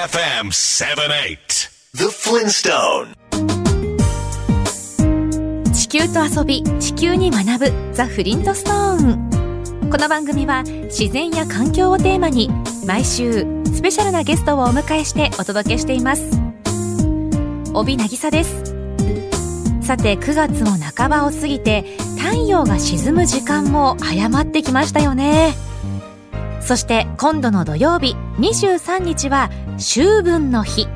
KFM 78 The Flintstone. 地球と遊び地球に学ぶザ・フリントストーン。この番組は自然や環境をテーマに毎週スペシャルなゲストをお迎えしてお届けしています。帯渚です。さて9月も半ばを過ぎて太陽が沈む時間も早まってきましたよね。そして今度の土曜日23日は秋分の日。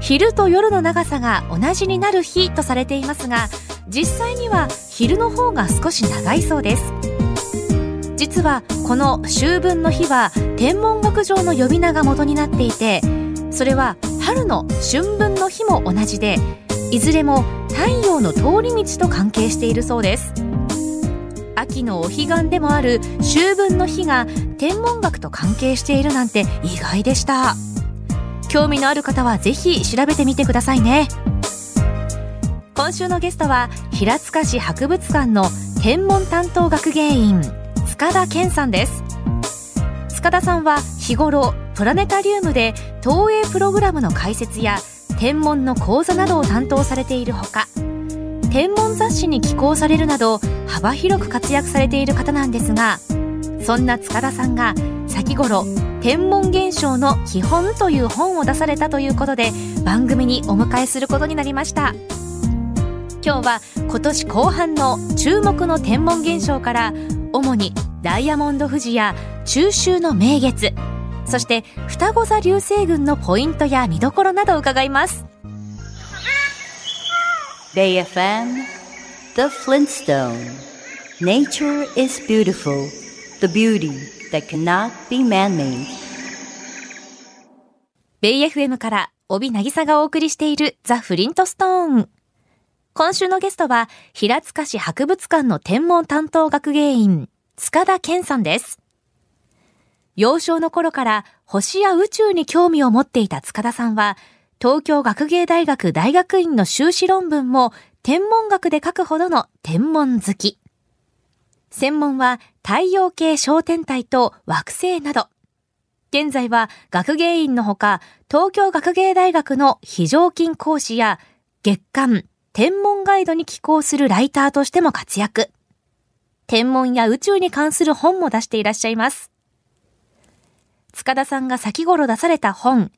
昼と夜の長さが同じになる日とされていますが実際には昼の方が少し長いそうです。実はこの秋分の日は天文学上の呼び名が元になっていてそれは春の春分の日も同じでいずれも太陽の通り道と関係しているそうです。秋のお彼岸でもある秋分の日が天文学と関係しているなんて意外でした。興味のある方はぜひ調べてみてくださいね。今週のゲストは平塚市博物館の天文担当学芸員塚田健さんです。塚田さんは日頃プラネタリウムで投影プログラムの解説や天文の講座などを担当されているほか天文雑誌に寄稿されるなど幅広く活躍されている方なんですがそんな塚田さんが頃天文現象の基本という本を出されたということで番組にお迎えすることになりました。今日は今年後半の注目の天文現象から主にダイヤモンド富士や中秋の名月そして双子座流星群のポイントや見どころなど伺います。BayFM The Flintstone Nature is beautiful. The beauty that cannot be man-made. ベイ FM から帯渚がお送りしているザ・フリントストーン今週のゲストは平塚市博物館の天文担当学芸員塚田健さんです。幼少の頃から星や宇宙に興味を持っていた塚田さんは東京学芸大学大学院の修士論文も天文学で書くほどの天文好き。専門は太陽系小天体と惑星など。現在は学芸員のほか、東京学芸大学の非常勤講師や月間天文ガイドに寄稿するライターとしても活躍。天文や宇宙に関する本も出していらっしゃいます。塚田さんが先頃出された本、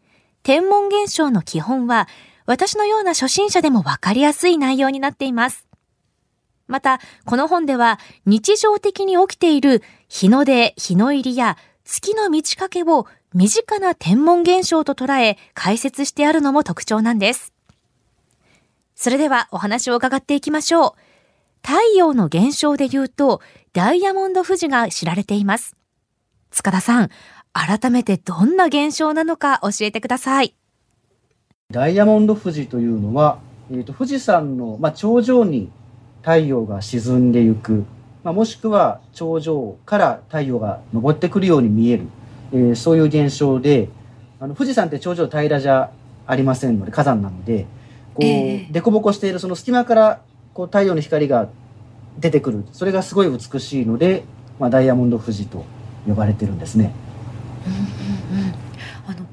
天文現象の基本は、私のような初心者でもわかりやすい内容になっています。また、この本では日常的に起きている日の出、日の入りや月の満ち欠けを身近な天文現象と捉え解説してあるのも特徴なんです。それではお話を伺っていきましょう。太陽の現象で言うと、ダイヤモンド富士が知られています。塚田さん、改めてどんな現象なのか教えてください。ダイヤモンド富士というのは、えーと、富士山の、まあ、頂上に太陽が沈んでいく、まあ、もしくは頂上から太陽が昇ってくるように見える、えー、そういう現象であの富士山って頂上平らじゃありませんので火山なのでこう、えー、凸凹しているその隙間からこう太陽の光が出てくる。それがすごい美しいので、まあ、ダイヤモンド富士と呼ばれてるんですね。うんうんうん、あの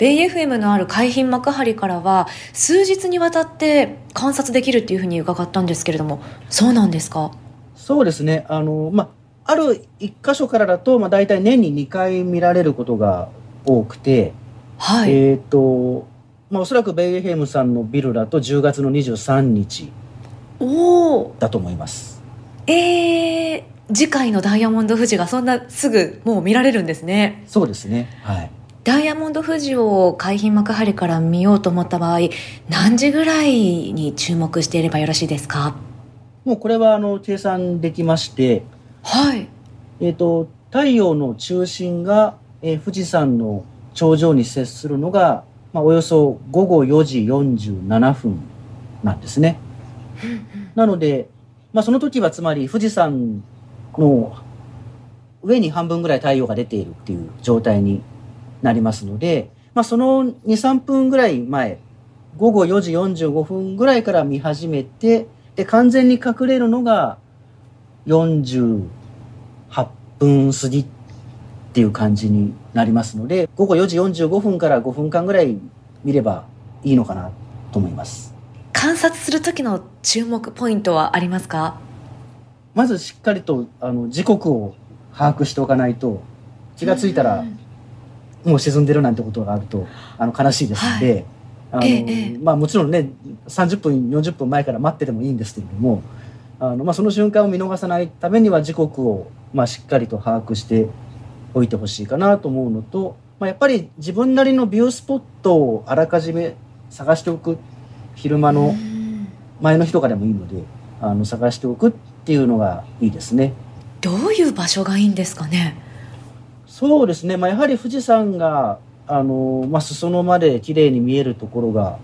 ベイ FM のある海浜幕張からは数日にわたって観察できるっていうふうに伺ったんですけれどもそうなんですか？そうですねあの、まあ、ある一箇所からだと、まあ、大体年に2回見られることが多くて、はい、えっ、ー、と、まあ、おそらくベイ FM さんのビルだと10月の23日だと思います。えー、次回のダイヤモンド富士がそんなすぐもう見られるんですね。そうですね。はい。ダイヤモンド富士を海浜幕張から見ようと思った場合、何時ぐらいに注目していればよろしいですか？もうこれはあの計算できまして、はい。えっ、ー、と、太陽の中心が、えー、富士山の頂上に接するのが、まあ、およそ午後4時47分なんですね。なので、まあ、その時はつまり富士山の上に半分ぐらい太陽が出ているっていう状態になりますので、まあ、その2、3分ぐらい前、午後4時45分ぐらいから見始めて、で、完全に隠れるのが48分過ぎっていう感じになりますので、午後4時45分から5分間ぐらい見ればいいのかなと思います。観察する時の注目ポイントはありますか？まずしっかりとあの時刻を把握しておかないと気が付いたらもう沈んでるなんてことがあるとあの悲しいですので、はい、あの、ええ、まあもちろんね30分40分前から待っててもいいんですけれどもあの、まあ、その瞬間を見逃さないためには時刻を、まあ、しっかりと把握しておいてほしいかなと思うのと、まあ、やっぱり自分なりのビュースポットをあらかじめ探しておく昼間の前の日とかでもいいのであの探しておくっていうのがいいですね。どういう場所がいいんですかね？そうですね、まあ、やはり富士山があの、まあ、裾野まで綺麗に見えるところが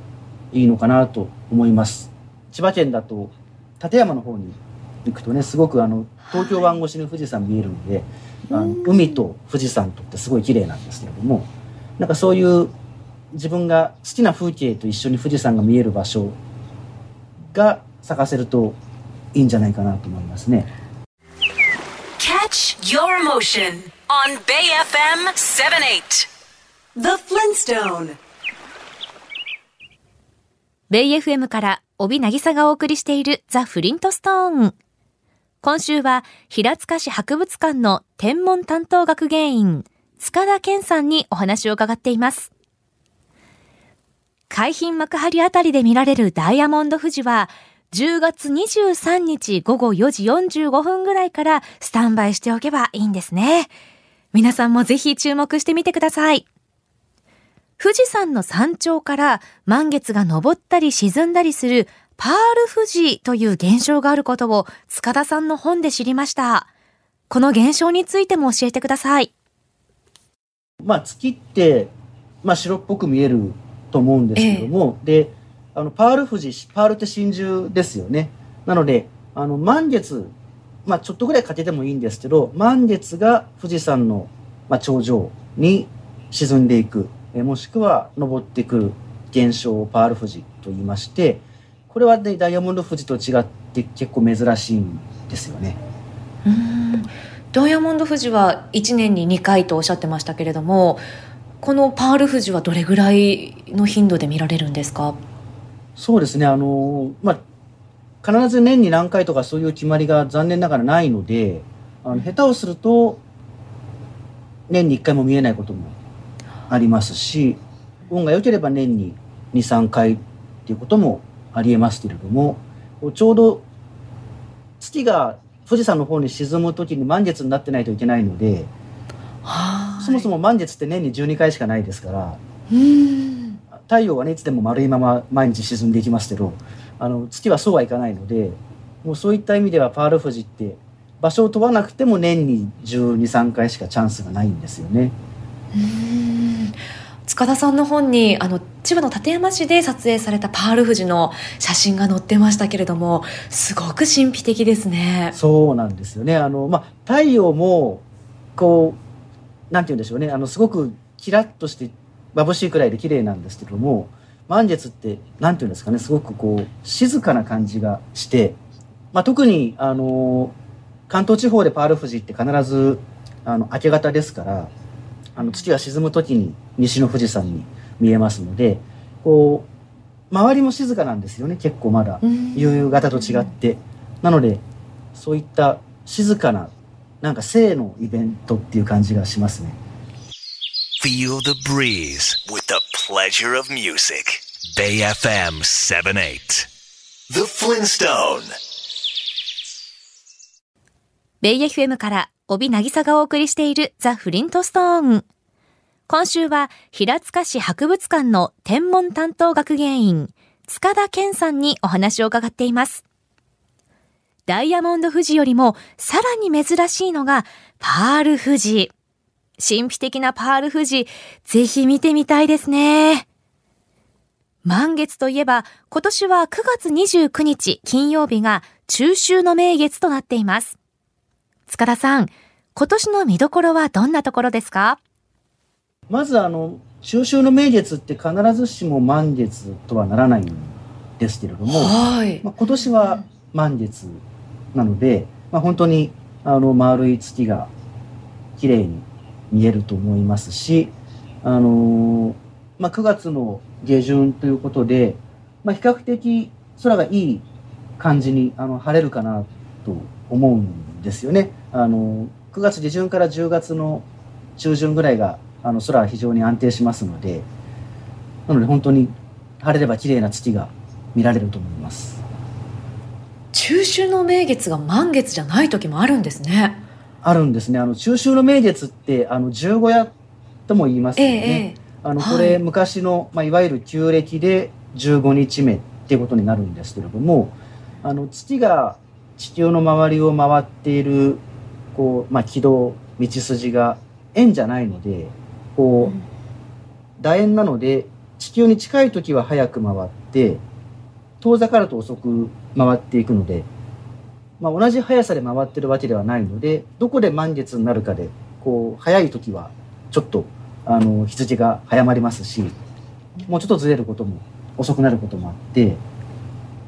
いいのかなと思います。千葉県だと館山の方に行くとねすごくあの東京湾越しに富士山見えるので、はい、あの海と富士山とってすごい綺麗なんですけれどもなんかそういう自分が好きな風景と一緒に富士山が見える場所が探せるといいんじゃないかなと思いますね。Motion on Bay FM 78 The Flintstone ベイ FM から帯渚がお送りしているザ・フリントストーン。今週は平塚市博物館の天文担当学芸員、塚田健さんにお話を伺っています。海浜幕張あたりで見られるダイヤモンド富士は、10月23日午後4時45分ぐらいからスタンバイしておけばいいんですね。皆さんもぜひ注目してみてください。富士山の山頂から満月が昇ったり沈んだりするパール富士という現象があることを塚田さんの本で知りました。この現象についても教えてください。まあ月って、まあ白っぽく見えると思うんですけども、ええ、であのパール富士パールって真珠ですよね。なのであの満月まあちょっとぐらいかけてもいいんですけど満月が富士山の、まあ、頂上に沈んでいく。えもしくは登ってくる現象をパール富士と言いましてこれは、ね、ダイヤモンド富士と違って結構珍しいんですよね。ダイヤモンド富士は1年に2回とおっしゃってましたけれどもこのパール富士はどれぐらいの頻度で見られるんですか？そうですね。あの、まあ、必ず年に何回とかそういう決まりが残念ながらないのであの下手をすると年に1回も見えないこともありますし運が良ければ年に23回っていうこともありえますけれどもちょうど月が富士山の方に沈む時に満月になってないといけないので。そもそも満月って年に12回しかないですから太陽はねいつでも丸いまま毎日沈んでいきますけどあの月はそうはいかないのでもうそういった意味ではパール富士って場所を問わなくても年に123回しかチャンスがないんですよね。塚田さんの本にあの千葉の館山市で撮影されたパール富士の写真が載ってましたけれどもすごく神秘的ですね。そうなんですよねあの、まあ、太陽もこうなんて言うんでしょうねあのすごくキラッとして眩しいくらいで綺麗なんですけども満月ってなんて言うんですかねすごくこう静かな感じがして、まあ、特にあの関東地方でパール富士って必ずあの明け方ですからあの月が沈む時に西の富士山に見えますのでこう周りも静かなんですよね結構まだ夕方と違って。なのでそういった静かななんか性のイベントっていう感じがしますね。Feel the breeze with the pleasure of music. Bay FM 78. The Flintstone. ベイ FM から帯渚がお送りしているザ・フリントストーン。今週は平塚市博物館の天文担当学芸員、塚田健さんにお話を伺っています。ダイヤモンド富士よりもさらに珍しいのがパール富士。神秘的なパール富士、ぜひ見てみたいですね。満月といえば、今年は9月29日金曜日が中秋の名月となっています。塚田さん、今年の見どころはどんなところですか？まずあの、中秋の名月って必ずしも満月とはならないんですけれども、はい、まあ、今年は満月なので、まあ、本当にあの丸い月が綺麗に見えると思いますし、あのーまあ、9月の下旬ということで、まあ、比較的空がいい感じにあの晴れるかなと思うんですよね。あの9月下旬から10月の中旬ぐらいがあの空は非常に安定しますので、なので本当に晴れれば綺麗な月が見られると思います。中秋の名月が満月じゃない時もあるんですね。あるんですね。あの中秋の名月ってあの十五夜とも言いますえよね。えええあのはいこれ昔の、まあ、いわゆる旧暦で15日目っていうことになるんですけれどもあの月が地球の周りを回っているこう、まあ、軌道道筋が円じゃないのでこうんう楕円なので地球に近い時は早く回って遠ざかると遅く回っていくので、まあ、同じ速さで回ってるわけではないのでどこで満月になるかでこう早い時はちょっとあの日付が早まりますしもうちょっとずれることも遅くなることもあって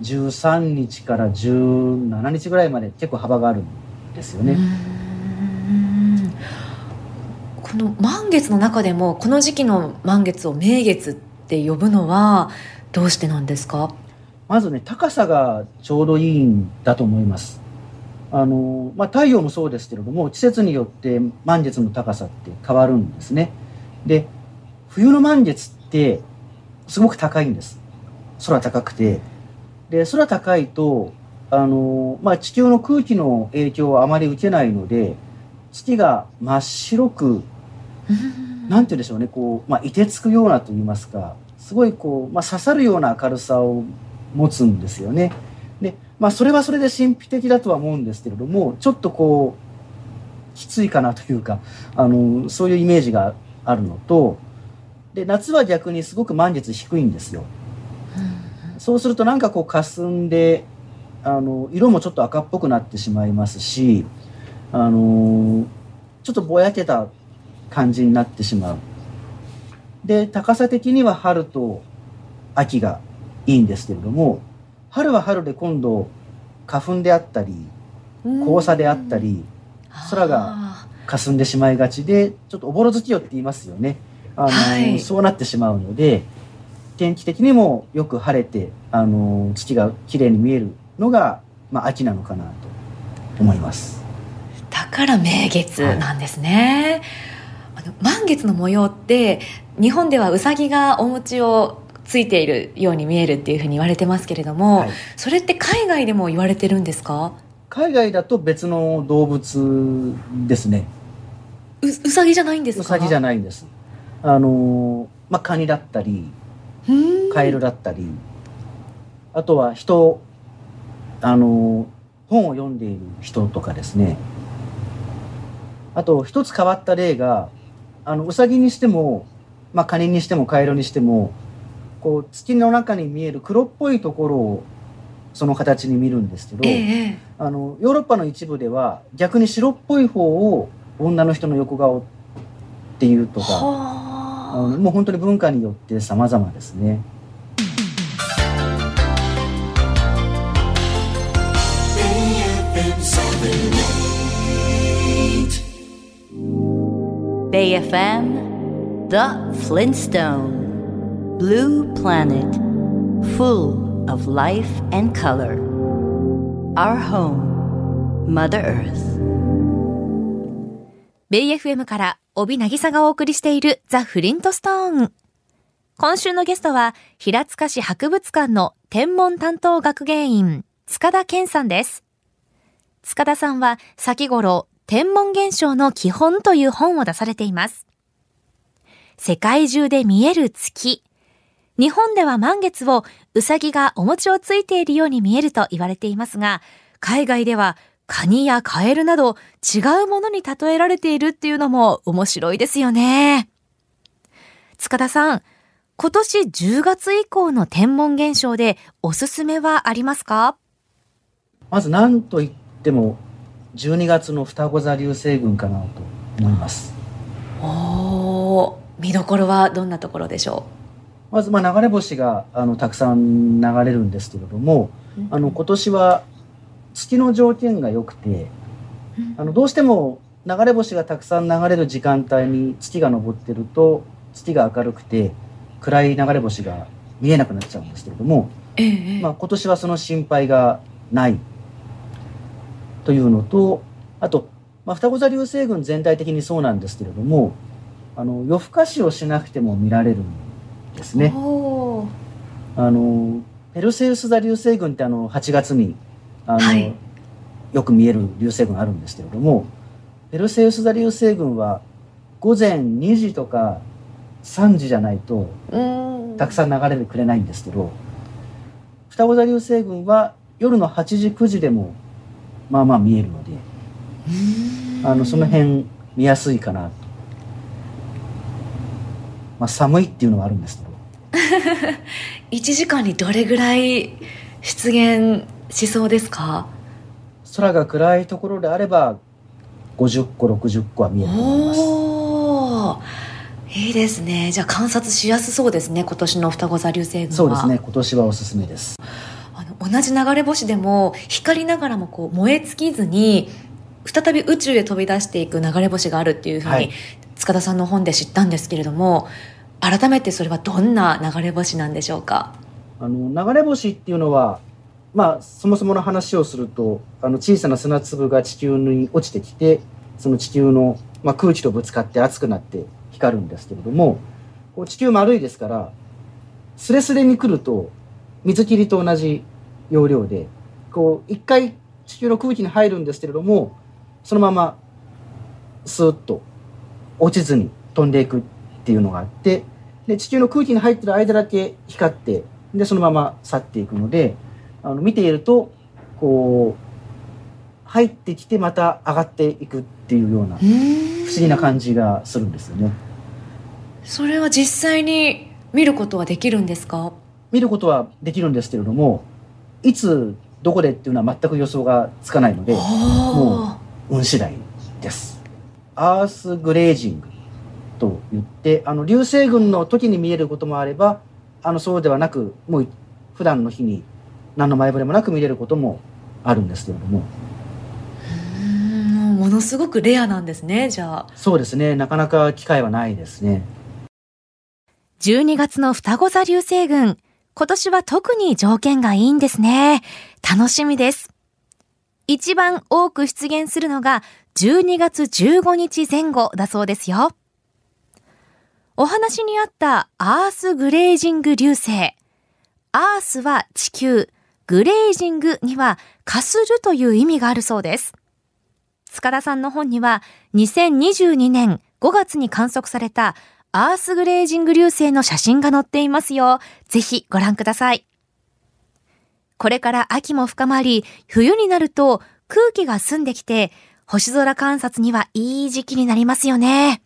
13日から17日ぐらいまで結構幅があるんですよね。この満月の中でもこの時期の満月を名月って呼ぶのはどうしてなんですか？まずね、高さがちょうどいいんだと思います。あの、まあ、太陽もそうですけれども、季節によって満月の高さって変わるんですね。で、冬の満月ってすごく高いんです。空高くて。で、空高いと、あの、まあ、地球の空気の影響をあまり受けないので、月が真っ白く なんて言うんでしょうね、こう、まあ、凍てつくようなと言いますか、すごいこう、まあ、刺さるような明るさを持つんですよね。で、まあ、それはそれで神秘的だとは思うんですけれども、ちょっとこう、きついかなというか、あの、そういうイメージがあるのと、で、夏は逆にすごく満月低いんですよ。そうするとなんかこう、霞んで、あの、色もちょっと赤っぽくなってしまいますし、あの、ちょっとぼやけた感じになってしまう。で、高さ的には春と秋がいいんですけれども、春は春で今度花粉であったり、黄砂であったり、空があ霞んでしまいがちで、ちょっとおぼろ月夜って言いますよね。あの、はい。そうなってしまうので、天気的にもよく晴れて、あの、月が綺麗に見えるのが、まあ、秋なのかなと思います。ーだから名月なんですね、あの満月の模様って日本ではうさぎがお餅をついているように見えるっていうふうに言われてますけれども、はいそれって海外でも言われてるんですか？海外だと別の動物ですね。ううさぎじゃないんですか？うさぎじゃないんです。あの、まあ、カニだったり、カエルだったり、あとは人、あの、本を読んでいる人とかですね。あと、一つ変わった例が、あの、うさぎにしても、まあ、カニにしてもカエルにしても、こう、月の中に見える黒っぽいところを、その形に見るんですけど、ええあの、ヨーロッパの一部では、逆に白っぽい方を女の人の横顔っていうとか、あはのもう本当に文化によって様々ですね。Bay FM, The Flintstone. Blue Planet, full of life and color. Our home, Mother Earth. ベイ FM から帯渚がお送りしているザ・フリントストーン。今週のゲストは平塚市博物館の天文担当学芸員塚田健さんです。塚田さんは先頃天文現象の基本という本を出されています。世界中で見える月。日本では満月をうさぎがお餅をついているように見えると言われていますが、海外ではカニやカエルなど違うものに例えられているっていうのも面白いですよね。塚田さん、今年10月以降の天文現象でおすすめはありますか？まず何と言っても、12月の双子座流星群かなと思います。おー、見どころはどんなところでしょまず、まあ、流れ星が、あの、たくさん流れるんですけれども、うあの、今年は月の条件が良くて、あの、どうしても流れ星がたくさん流れる時間帯に月が昇ってると月が明るくて暗い流れ星が見えなくなっちゃうんですけれども、ええ。まあ、今年はその心配がないというのとあと、まあ、双子座流星群全体的にそうなんですけれどもあの夜更かしをしなくても見られるんですね。おーあのペルセウス座流星群ってあの8月にあの、はいよく見える流星群あるんですけれどもペルセウス座流星群は午前2時とか3時じゃないとうんたくさん流れてくれないんですけど双子座流星群は夜の8時9時でもまあまあ見えるのであのその辺見やすいかなと。まあ、寒いっていうのはあるんですけど。1時間にどれぐらい出現しそうですか？空が暗いところであれば50個60個は見えると思います。いいですね。じゃあ観察しやすそうですね今年の双子座流星群は。そうですね今年はおすすめです。あの同じ流れ星でも光りながらもこう燃え尽きずに再び宇宙へ飛び出していく流れ星があるっていうふうに、はい。塚田さんの本で知ったんですけれども改めてそれはどんな流れ星なんでしょうか？あの流れ星っていうのはまあそもそもの話をするとあの小さな砂粒が地球に落ちてきてその地球の、まあ、空気とぶつかって熱くなって光るんですけれどもこう地球丸いですからスレスレに来ると水切りと同じ要領でこう一回地球の空気に入るんですけれどもそのままスーッと落ちずに飛んでいくっていうのがあってで地球の空気に入ってる間だけ光ってでそのまま去っていくのであの見ているとこう入ってきてまた上がっていくっていうような不不思議な感じがするんですよね。それは実際に見ることはできるんですか？見ることはできるんですけれどもいつどこでっていうのは全く予想がつかないのでも運次第です。アースグレージングと言ってあの流星群の時に見えることもあればあのそうではなくもう普段の日に何の前触れもなく見れることもあるんですけれどもうんものすごくレアなんですねじゃあそうですねなかなか機会はないですね。12月の双子座流星群。今年は特に条件がいいんですね。楽しみです。一番多く出現するのが12月15日前後だそうですよ。お話にあったアースグレージング流星。アースは地球、グレージングにはかするという意味があるそうです。塚田さんの本には2022年5月に観測されたアースグレージング流星の写真が載っていますよ。ぜひご覧ください。これから秋も深まり、冬になると空気が澄んできて、星空観察にはいい時期になりますよね。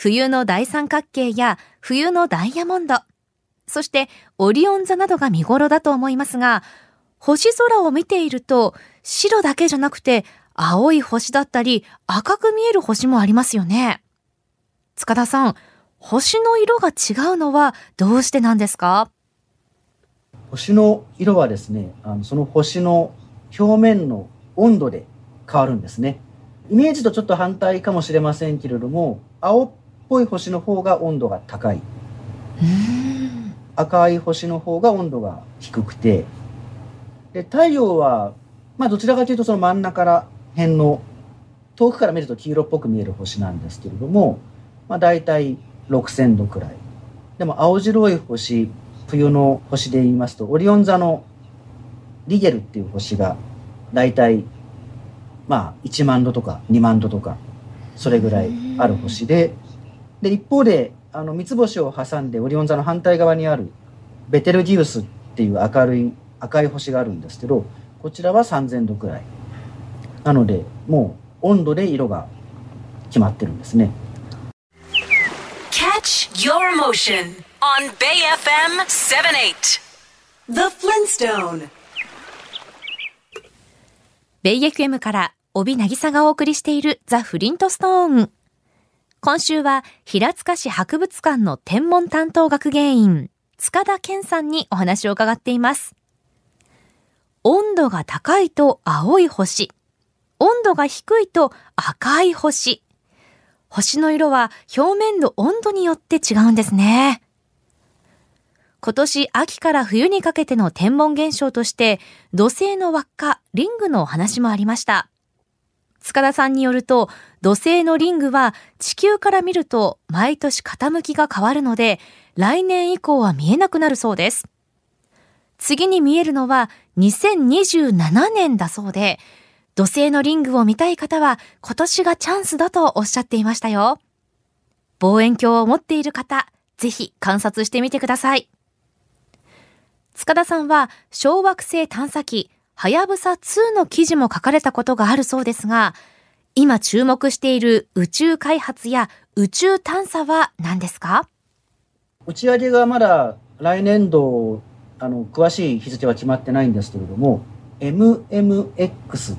冬の大三角形や冬のダイヤモンド、そしてオリオン座などが見頃だと思いますが、星空を見ていると白だけじゃなくて青い星だったり赤く見える星もありますよね。塚田さん、星の色が違うのはどうしてなんですか？星の色はですねあのその星の表面の温度で変わるんですね。イメージとちょっと反対かもしれませんけれども青っぽい星の方が温度が高い。赤い星の方が温度が低くて。で太陽はまあどちらかというとその真ん中ら辺の遠くから見ると黄色っぽく見える星なんですけれども、まあ、大体6000度くらい。でも青白い星冬の星で言いますとオリオン座のリゲルっていう星が大体まあ1万度とか2万度とかそれぐらいある星でで一方であの三つ星を挟んでオリオン座の反対側にあるベテルギウスっていう明るい赤い星があるんですけどこちらは3000度くらいなのでもう温度で色が決まってるんですね Catch your emotion on Bay FM 78. The Flintstone. ベイ FM から帯渚がお送りしているザ・フリントストーン。今週は平塚市博物館の天文担当学芸員、塚田健さんにお話を伺っています。温度が高いと青い星。温度が低いと赤い星。星の色は表面の温度によって違うんですね。今年秋から冬にかけての天文現象として土星の輪っか、リングのお話もありました。塚田さんによると土星のリングは地球から見ると毎年傾きが変わるので来年以降は見えなくなるそうです。次に見えるのは2027年だそうで土星のリングを見たい方は今年がチャンスだとおっしゃっていましたよ。望遠鏡を持っている方、ぜひ観察してみてください。塚田さんは小惑星探査機はやぶさ2の記事も書かれたことがあるそうですが、今注目している宇宙開発や宇宙探査は何ですか？打ち上げがまだ来年度、あの、詳しい日付は決まってないんですけれども、MMX っ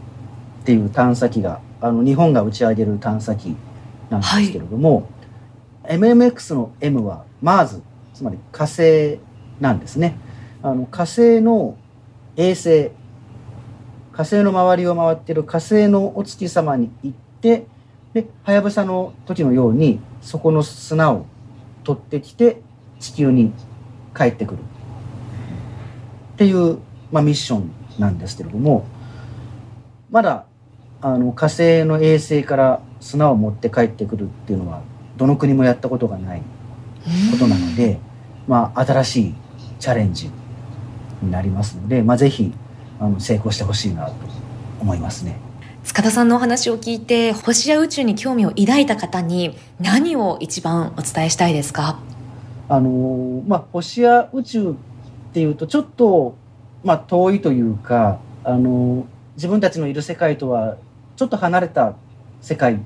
ていう探査機が、あの、日本が打ち上げる探査機なんですけれども、はい、MMX の M はマーズ、つまり火星なんですね。あの火星の衛星火星の周りを回っている火星のお月様に行ってではやぶさの時のようにそこの砂を取ってきて地球に帰ってくる。っていう、まあ、ミッションなんですけれどもまだあの火星の衛星から砂を持って帰ってくるっていうのはどの国もやったことがないことなので、まあ、新しいチャレンジになりますので、まあ、ぜひあの成功してほしいなと思いますね。塚田さんのお話を聞いて星や宇宙に興味を抱いた方に何を一番お伝えしたいですか？あのまあ星や宇宙っていうとちょっと、まあ、遠いというかあの自分たちのいる世界とはちょっと離れた世界っ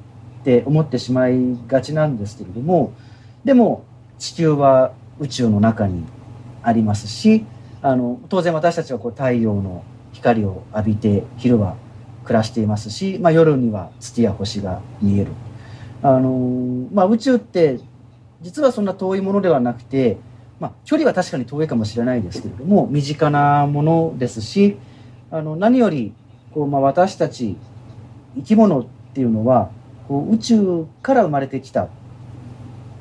て思ってしまいがちなんですけれどもでも地球は宇宙の中にありますしあの当然私たちはこう太陽の光を浴びて昼は暮らしていますし、まあ、夜には月や星が見える。あのまあ、宇宙って実はそんな遠いものではなくて、まあ、距離は確かに遠いかもしれないですけれども身近なものですしあの何よりこう、まあ、私たち生き物っていうのはこう宇宙から生まれてきた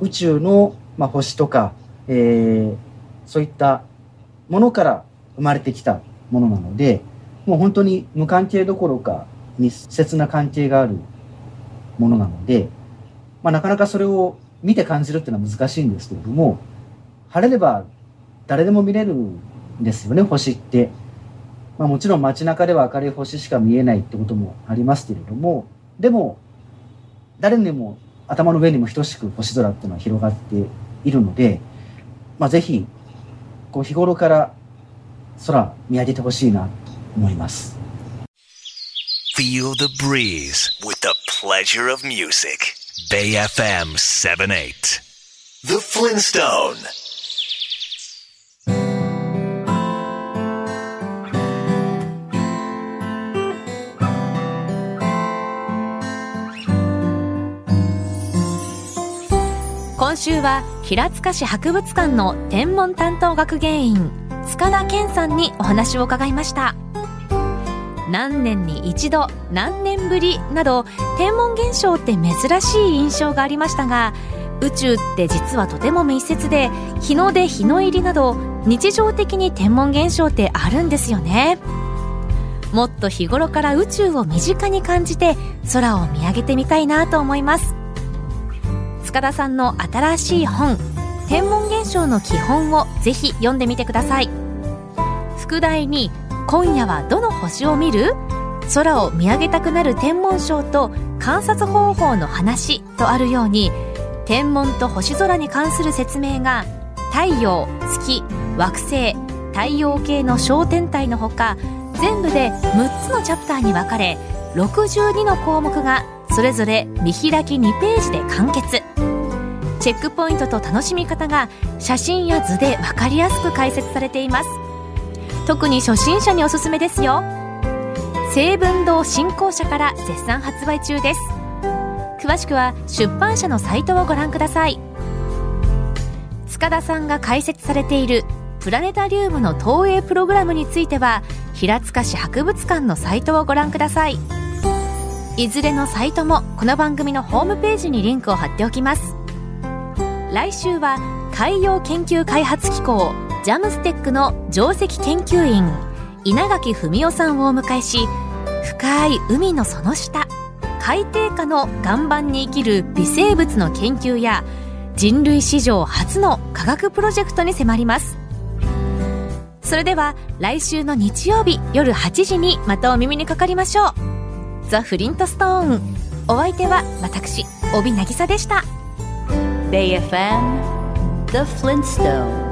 宇宙の、まあ、星とか、えー、そういったものから生まれてきたものなので、もう本当に無関係どころか密接な関係があるものなので、まあ、なかなかそれを見て感じるっていうのは難しいんですけれども、晴れれば誰でも見れるんですよね、星って。まあ、もちろん街中では明るい星しか見えないってこともありますけれども、でも、誰にも頭の上にも等しく星空っていうのは広がっているので、まあ、ぜひこう日頃から空見上げてほしいなと思います。Feel the breeze with the pleasure of music. Bay FM 78. The Flintstone. 今週は平塚市博物館の天文担当学芸員塚田健さんにお話を伺いました。何年に一度何年ぶりなど天文現象って珍しい印象がありましたが宇宙って実はとても密接で日の出日の入りなど日常的に天文現象ってあるんですよね。もっと日頃から宇宙を身近に感じて空を見上げてみたいなと思います。塚田さんの新しい本天文現象の基本をぜひ読んでみてください。副題に今夜はどの星を見る？空を見上げたくなる天文賞と観察方法の話とあるように天文と星空に関する説明が太陽月惑星太陽系の小天体のほか全部で6つのチャプターに分かれ62の項目がそれぞれ見開き2ページで完結。チェックポイントと楽しみ方が写真や図で分かりやすく解説されています。特に初心者におすすめですよ。成文堂新校舎から絶賛発売中です。詳しくは出版社のサイトをご覧ください。塚田さんが解説されているプラネタリウムの投影プログラムについては平塚市博物館のサイトをご覧ください。いずれのサイトもこの番組のホームページにリンクを貼っておきます。来週は海洋研究開発機構ジャムステックの上席研究員稲垣文夫さんをお迎えし深い海のその下海底下の岩盤に生きる微生物の研究や人類史上初の科学プロジェクトに迫ります。それでは来週の日曜日夜8時にまたお耳にかかりましょう。ザ・フリントストーン。お相手は私帯渚でした。Bay FM, The Flintstone.